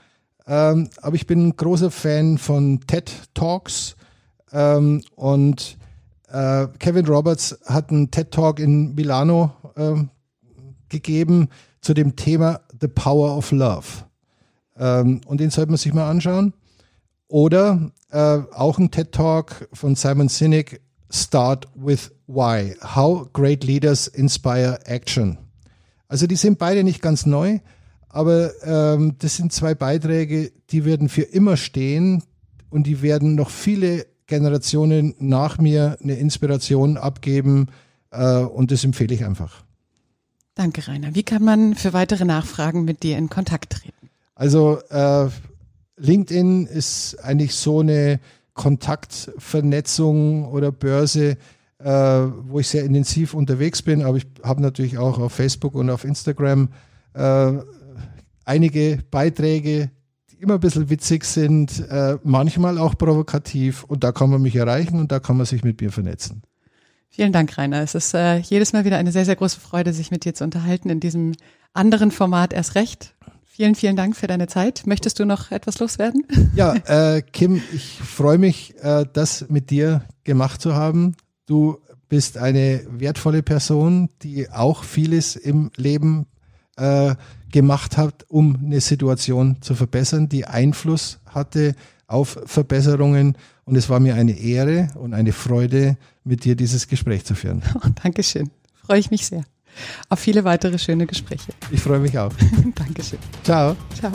Ähm, aber ich bin ein großer Fan von TED Talks. Ähm, und äh, Kevin Roberts hat einen TED Talk in Milano äh, gegeben zu dem Thema The Power of Love. Ähm, und den sollte man sich mal anschauen. Oder äh, auch ein TED Talk von Simon Sinek, Start with Why. How Great Leaders Inspire Action. Also die sind beide nicht ganz neu, aber ähm, das sind zwei Beiträge, die werden für immer stehen und die werden noch viele Generationen nach mir eine Inspiration abgeben äh, und das empfehle ich einfach. Danke, Rainer. Wie kann man für weitere Nachfragen mit dir in Kontakt treten? Also äh, LinkedIn ist eigentlich so eine Kontaktvernetzung oder Börse, äh, wo ich sehr intensiv unterwegs bin, aber ich habe natürlich auch auf Facebook und auf Instagram äh, einige Beiträge, die immer ein bisschen witzig sind, äh, manchmal auch provokativ und da kann man mich erreichen und da kann man sich mit mir vernetzen. Vielen Dank, Rainer. Es ist äh, jedes Mal wieder eine sehr, sehr große Freude, sich mit dir zu unterhalten in diesem anderen Format erst recht. Vielen, vielen Dank für deine Zeit. Möchtest du noch etwas loswerden? Ja, äh, Kim, ich freue mich, äh, das mit dir gemacht zu haben. Du bist eine wertvolle Person, die auch vieles im Leben äh, gemacht hat, um eine Situation zu verbessern, die Einfluss hatte auf Verbesserungen. Und es war mir eine Ehre und eine Freude, mit dir dieses Gespräch zu führen. Oh, Dankeschön. Freue ich mich sehr. Auf viele weitere schöne Gespräche. Ich freue mich auch. Dankeschön. Ciao. Ciao.